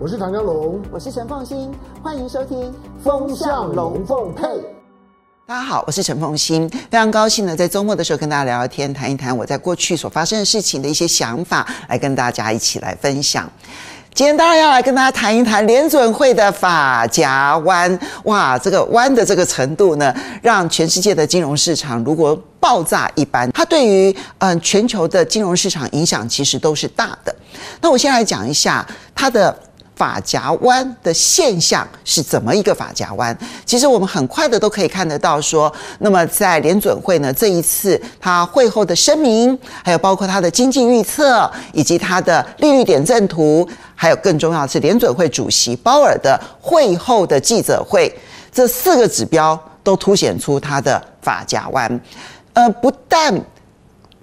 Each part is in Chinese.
我是唐江龙，我是陈凤欣，欢迎收听《风向龙凤配》。大家好，我是陈凤欣，非常高兴呢，在周末的时候跟大家聊聊天，谈一谈我在过去所发生的事情的一些想法，来跟大家一起来分享。今天当然要来跟大家谈一谈联准会的法夹弯，哇，这个弯的这个程度呢，让全世界的金融市场如果爆炸一般，它对于嗯全球的金融市场影响其实都是大的。那我先来讲一下它的。法夹弯的现象是怎么一个法夹弯？其实我们很快的都可以看得到，说，那么在联准会呢，这一次他会后的声明，还有包括他的经济预测，以及他的利率点阵图，还有更重要是联准会主席鲍尔的会后的记者会，这四个指标都凸显出他的法夹弯。呃，不但。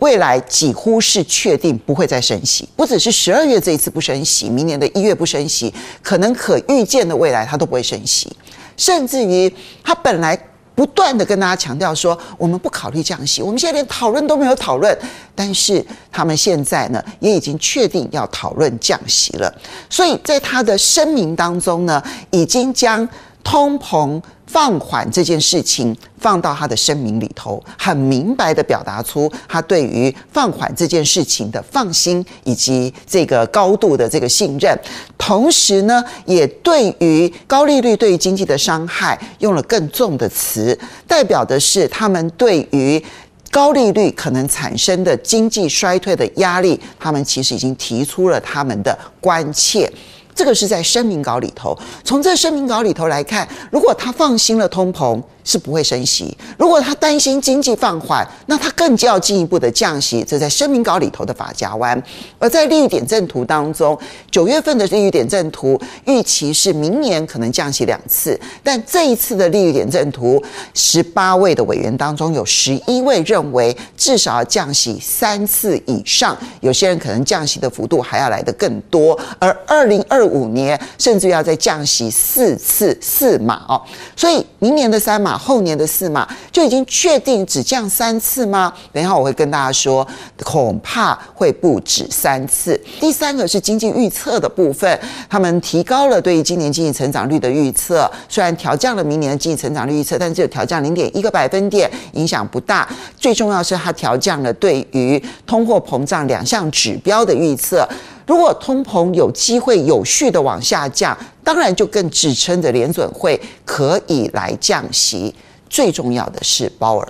未来几乎是确定不会再升息，不只是十二月这一次不升息，明年的一月不升息，可能可预见的未来它都不会升息，甚至于他本来不断的跟大家强调说，我们不考虑降息，我们现在连讨论都没有讨论，但是他们现在呢也已经确定要讨论降息了，所以在他的声明当中呢，已经将通膨放缓这件事情放到他的声明里头，很明白地表达出他对于放缓这件事情的放心以及这个高度的这个信任，同时呢，也对于高利率对于经济的伤害用了更重的词，代表的是他们对于高利率可能产生的经济衰退的压力，他们其实已经提出了他们的关切。这个是在声明稿里头。从这声明稿里头来看，如果他放心了通膨，是不会升息。如果他担心经济放缓，那他更就要进一步的降息。这在声明稿里头的法家湾。而在利率点阵图当中，九月份的利率点阵图预期是明年可能降息两次，但这一次的利率点阵图，十八位的委员当中有十一位认为至少要降息三次以上，有些人可能降息的幅度还要来得更多。而二零二五年甚至要再降息四次四码哦，所以明年的三码。后年的四码就已经确定只降三次吗？等一下我会跟大家说，恐怕会不止三次。第三个是经济预测的部分，他们提高了对于今年经济成长率的预测，虽然调降了明年的经济成长率预测，但只有调降零点一个百分点，影响不大。最重要是它调降了对于通货膨胀两项指标的预测。如果通膨有机会有序的往下降，当然就更支撑的联准会可以来降息。最重要的是鲍尔，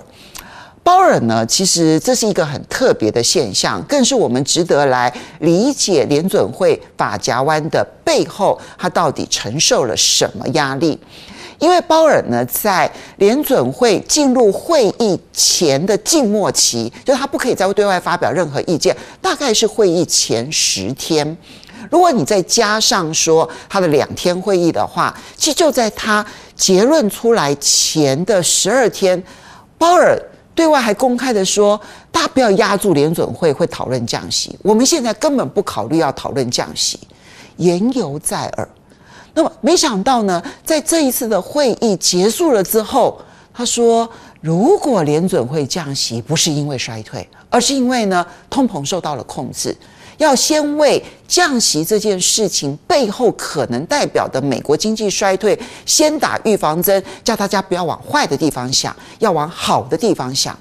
鲍尔呢，其实这是一个很特别的现象，更是我们值得来理解联准会法夹弯的背后，它到底承受了什么压力。因为鲍尔呢，在联准会进入会议前的静默期，就是他不可以再对外发表任何意见，大概是会议前十天。如果你再加上说他的两天会议的话，其实就在他结论出来前的十二天，鲍尔对外还公开的说：“大家不要压住联准会会讨论降息，我们现在根本不考虑要讨论降息。”言犹在耳。那么没想到呢，在这一次的会议结束了之后，他说：“如果联准会降息，不是因为衰退，而是因为呢通膨受到了控制，要先为降息这件事情背后可能代表的美国经济衰退先打预防针，叫大家不要往坏的地方想，要往好的地方想。”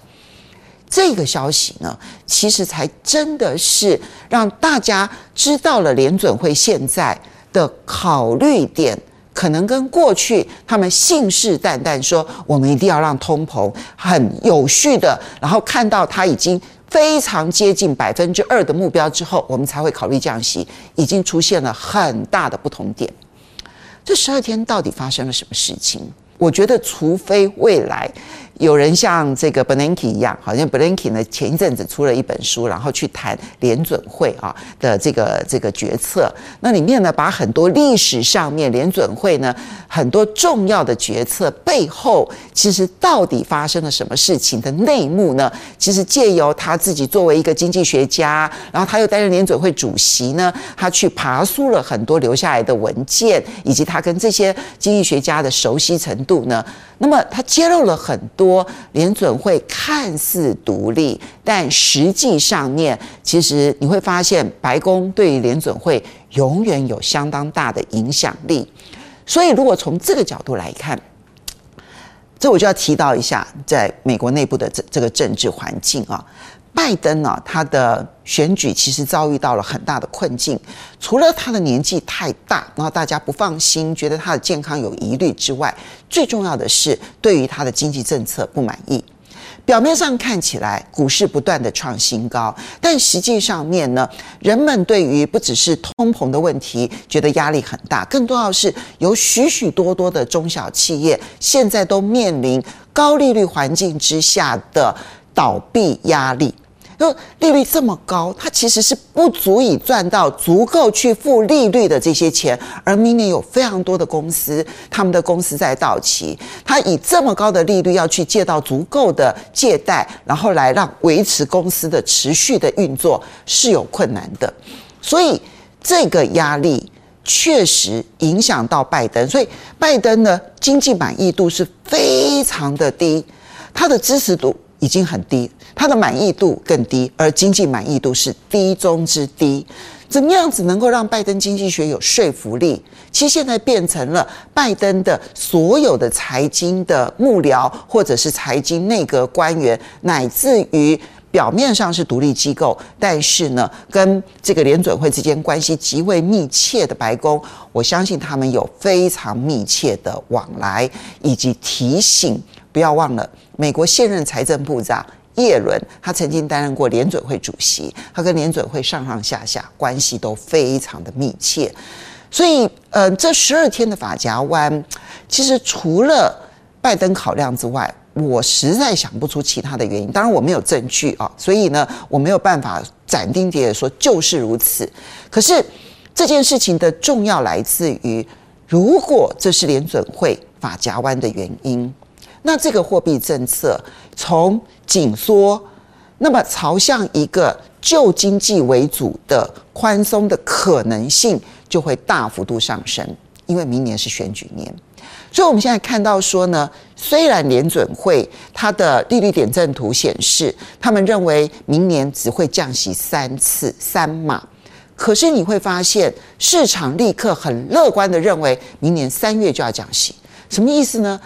这个消息呢，其实才真的是让大家知道了联准会现在。的考虑点可能跟过去他们信誓旦旦说，我们一定要让通膨很有序的，然后看到它已经非常接近百分之二的目标之后，我们才会考虑降息，已经出现了很大的不同点。这十二天到底发生了什么事情？我觉得，除非未来。有人像这个 Bernanke 一样，好像 Bernanke 呢前一阵子出了一本书，然后去谈联准会啊的这个这个决策。那里面呢，把很多历史上面联准会呢很多重要的决策背后，其实到底发生了什么事情的内幕呢？其实借由他自己作为一个经济学家，然后他又担任联准会主席呢，他去爬梳了很多留下来的文件，以及他跟这些经济学家的熟悉程度呢，那么他揭露了很多。联准会看似独立，但实际上面，其实你会发现，白宫对于联准会永远有相当大的影响力。所以，如果从这个角度来看，这我就要提到一下，在美国内部的这这个政治环境啊。拜登呢，他的选举其实遭遇到了很大的困境。除了他的年纪太大，然后大家不放心，觉得他的健康有疑虑之外，最重要的是对于他的经济政策不满意。表面上看起来股市不断的创新高，但实际上面呢，人们对于不只是通膨的问题觉得压力很大，更重要是有许许多多的中小企业现在都面临高利率环境之下的倒闭压力。就利率这么高，它其实是不足以赚到足够去付利率的这些钱。而明年有非常多的公司，他们的公司在到期，他以这么高的利率要去借到足够的借贷，然后来让维持公司的持续的运作是有困难的。所以这个压力确实影响到拜登，所以拜登的经济满意度是非常的低，他的支持度已经很低。他的满意度更低，而经济满意度是低中之低。怎么样子能够让拜登经济学有说服力？其实现在变成了拜登的所有的财经的幕僚，或者是财经内阁官员，乃至于表面上是独立机构，但是呢，跟这个联准会之间关系极为密切的白宫，我相信他们有非常密切的往来，以及提醒，不要忘了美国现任财政部长。叶伦，他曾经担任过联准会主席，他跟联准会上上下下关系都非常的密切，所以，呃，这十二天的法夹弯，其实除了拜登考量之外，我实在想不出其他的原因。当然，我没有证据啊，所以呢，我没有办法斩钉截铁说就是如此。可是这件事情的重要来自于，如果这是联准会法夹弯的原因。那这个货币政策从紧缩，那么朝向一个旧经济为主的宽松的可能性就会大幅度上升，因为明年是选举年，所以我们现在看到说呢，虽然联准会它的利率点阵图显示，他们认为明年只会降息三次三码，可是你会发现市场立刻很乐观的认为明年三月就要降息，什么意思呢？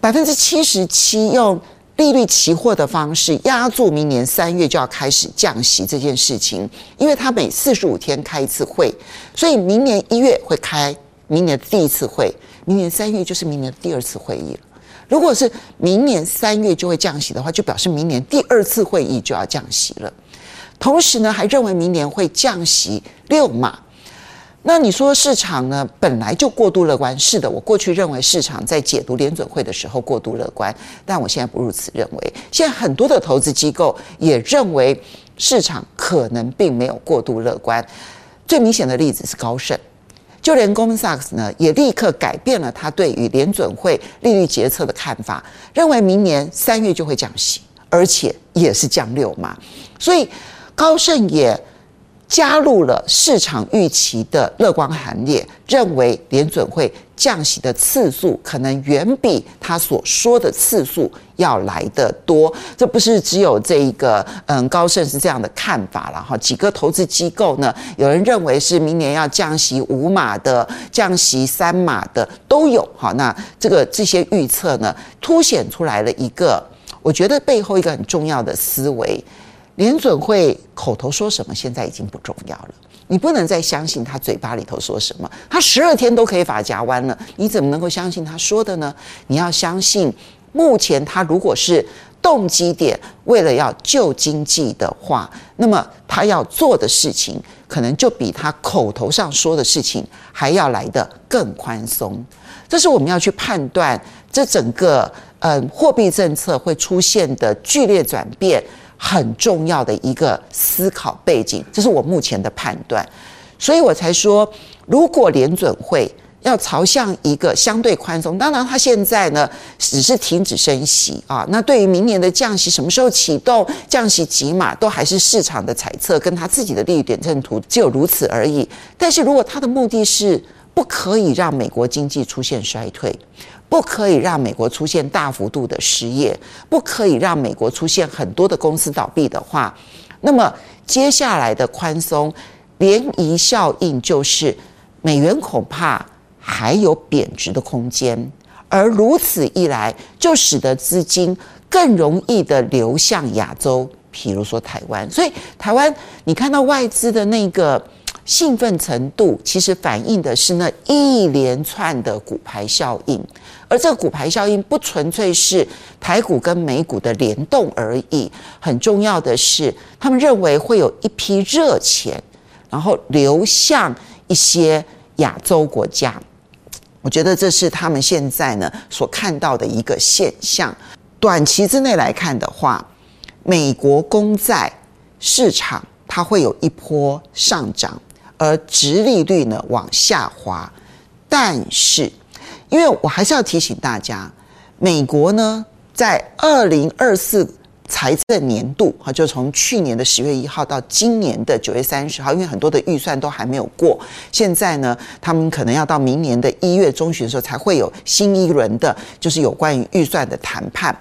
百分之七十七用利率期货的方式压住明年三月就要开始降息这件事情，因为它每四十五天开一次会，所以明年一月会开明年第一次会，明年三月就是明年第二次会议了。如果是明年三月就会降息的话，就表示明年第二次会议就要降息了。同时呢，还认为明年会降息六码。那你说市场呢？本来就过度乐观，是的，我过去认为市场在解读联准会的时候过度乐观，但我现在不如此认为。现在很多的投资机构也认为市场可能并没有过度乐观。最明显的例子是高盛，就连 Goldman Sachs 呢也立刻改变了他对于联准会利率决策的看法，认为明年三月就会降息，而且也是降六嘛。所以高盛也。加入了市场预期的乐观行列，认为联准会降息的次数可能远比他所说的次数要来得多。这不是只有这一个，嗯，高盛是这样的看法了哈。几个投资机构呢，有人认为是明年要降息五码的，降息三码的都有哈。那这个这些预测呢，凸显出来了一个，我觉得背后一个很重要的思维。联准会口头说什么，现在已经不重要了。你不能再相信他嘴巴里头说什么。他十二天都可以发夹弯了，你怎么能够相信他说的呢？你要相信，目前他如果是动机点，为了要救经济的话，那么他要做的事情，可能就比他口头上说的事情还要来得更宽松。这是我们要去判断这整个嗯货币政策会出现的剧烈转变。很重要的一个思考背景，这是我目前的判断，所以我才说，如果联准会要朝向一个相对宽松，当然它现在呢只是停止升息啊，那对于明年的降息什么时候启动、降息几码，都还是市场的猜测，跟他自己的利率点阵图只有如此而已。但是如果他的目的是不可以让美国经济出现衰退，不可以让美国出现大幅度的失业，不可以让美国出现很多的公司倒闭的话，那么接下来的宽松涟漪效应就是美元恐怕还有贬值的空间，而如此一来，就使得资金更容易的流向亚洲，譬如说台湾。所以台湾，你看到外资的那个。兴奋程度其实反映的是那一连串的骨牌效应，而这个骨牌效应不纯粹是台股跟美股的联动而已，很重要的是，他们认为会有一批热钱，然后流向一些亚洲国家。我觉得这是他们现在呢所看到的一个现象。短期之内来看的话，美国公债市场它会有一波上涨。而殖利率呢往下滑，但是，因为我还是要提醒大家，美国呢在二零二四财政年度哈，就从去年的十月一号到今年的九月三十号，因为很多的预算都还没有过，现在呢，他们可能要到明年的一月中旬的时候才会有新一轮的，就是有关于预算的谈判，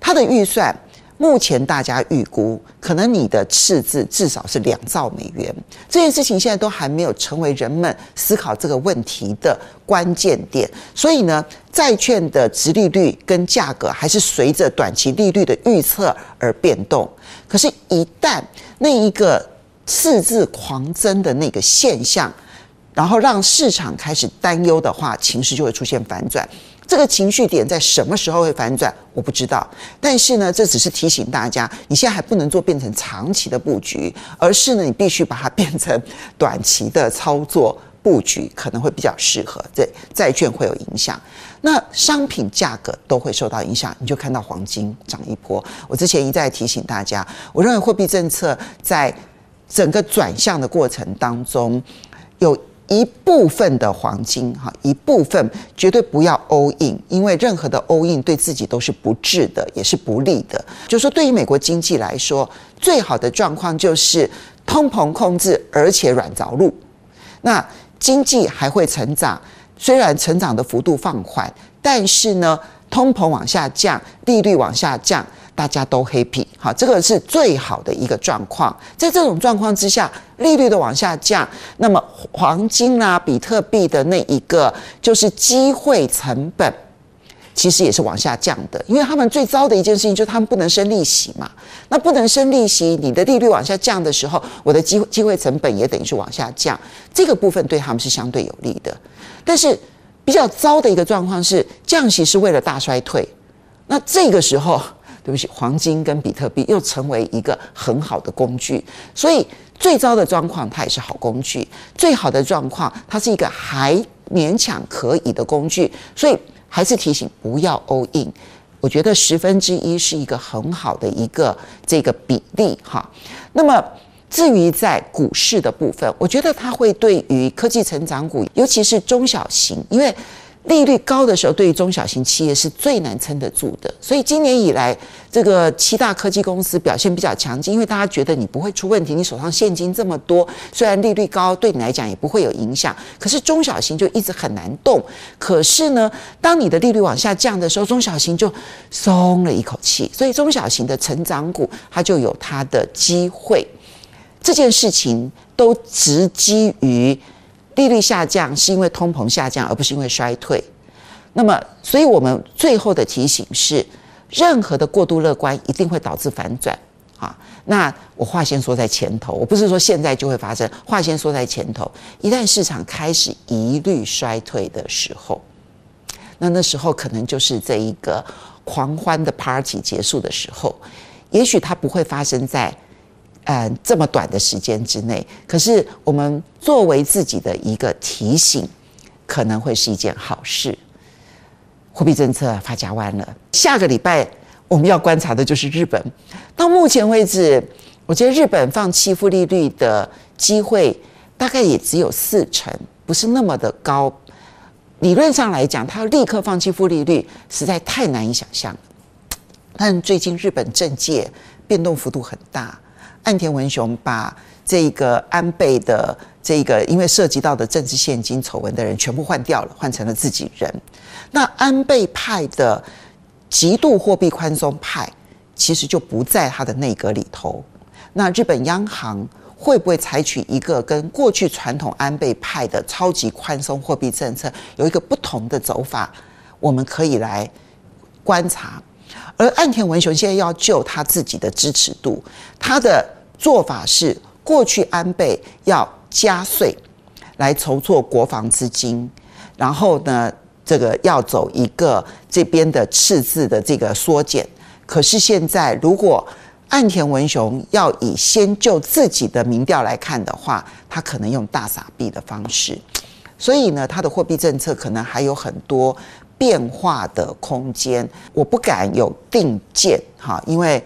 他的预算。目前大家预估，可能你的赤字至少是两兆美元。这件事情现在都还没有成为人们思考这个问题的关键点。所以呢，债券的殖利率跟价格还是随着短期利率的预测而变动。可是，一旦那一个赤字狂增的那个现象，然后让市场开始担忧的话，情势就会出现反转。这个情绪点在什么时候会反转？我不知道。但是呢，这只是提醒大家，你现在还不能做变成长期的布局，而是呢，你必须把它变成短期的操作布局，可能会比较适合。对，债券会有影响，那商品价格都会受到影响。你就看到黄金涨一波。我之前一再提醒大家，我认为货币政策在整个转向的过程当中有。一部分的黄金，哈，一部分绝对不要 all in，因为任何的 all in 对自己都是不智的，也是不利的。就是说，对于美国经济来说，最好的状况就是通膨控制，而且软着陆。那经济还会成长，虽然成长的幅度放缓，但是呢，通膨往下降，利率往下降。大家都 happy，好，这个是最好的一个状况。在这种状况之下，利率的往下降，那么黄金啊、比特币的那一个就是机会成本，其实也是往下降的。因为他们最糟的一件事情就是他们不能生利息嘛。那不能生利息，你的利率往下降的时候，我的机机会成本也等于是往下降。这个部分对他们是相对有利的。但是比较糟的一个状况是，降息是为了大衰退。那这个时候。对不起，黄金跟比特币又成为一个很好的工具，所以最糟的状况它也是好工具，最好的状况它是一个还勉强可以的工具，所以还是提醒不要 all in。我觉得十分之一是一个很好的一个这个比例哈。那么至于在股市的部分，我觉得它会对于科技成长股，尤其是中小型，因为。利率高的时候，对于中小型企业是最难撑得住的。所以今年以来，这个七大科技公司表现比较强劲，因为大家觉得你不会出问题，你手上现金这么多，虽然利率高，对你来讲也不会有影响。可是中小型就一直很难动。可是呢，当你的利率往下降的时候，中小型就松了一口气。所以中小型的成长股，它就有它的机会。这件事情都直基于。利率下降是因为通膨下降，而不是因为衰退。那么，所以我们最后的提醒是：任何的过度乐观一定会导致反转。啊，那我话先说在前头，我不是说现在就会发生。话先说在前头，一旦市场开始疑虑衰退的时候，那那时候可能就是这一个狂欢的 party 结束的时候。也许它不会发生在。嗯，这么短的时间之内，可是我们作为自己的一个提醒，可能会是一件好事。货币政策发夹弯了，下个礼拜我们要观察的就是日本。到目前为止，我觉得日本放弃负利率的机会大概也只有四成，不是那么的高。理论上来讲，他要立刻放弃负利率，实在太难以想象。但最近日本政界变动幅度很大。岸田文雄把这个安倍的这个因为涉及到的政治现金丑闻的人全部换掉了，换成了自己人。那安倍派的极度货币宽松派，其实就不在他的内阁里头。那日本央行会不会采取一个跟过去传统安倍派的超级宽松货币政策有一个不同的走法？我们可以来观察。而岸田文雄现在要救他自己的支持度，他的做法是过去安倍要加税来筹措国防资金，然后呢，这个要走一个这边的赤字的这个缩减。可是现在，如果岸田文雄要以先救自己的民调来看的话，他可能用大撒币的方式，所以呢，他的货币政策可能还有很多变化的空间。我不敢有定见哈，因为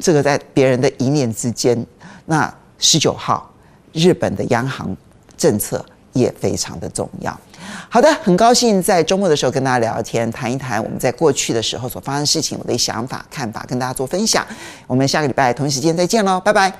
这个在别人的一念之间。那十九号，日本的央行政策也非常的重要。好的，很高兴在周末的时候跟大家聊聊天，谈一谈我们在过去的时候所发生的事情，我的想法、看法，跟大家做分享。我们下个礼拜同一时间再见喽，拜拜。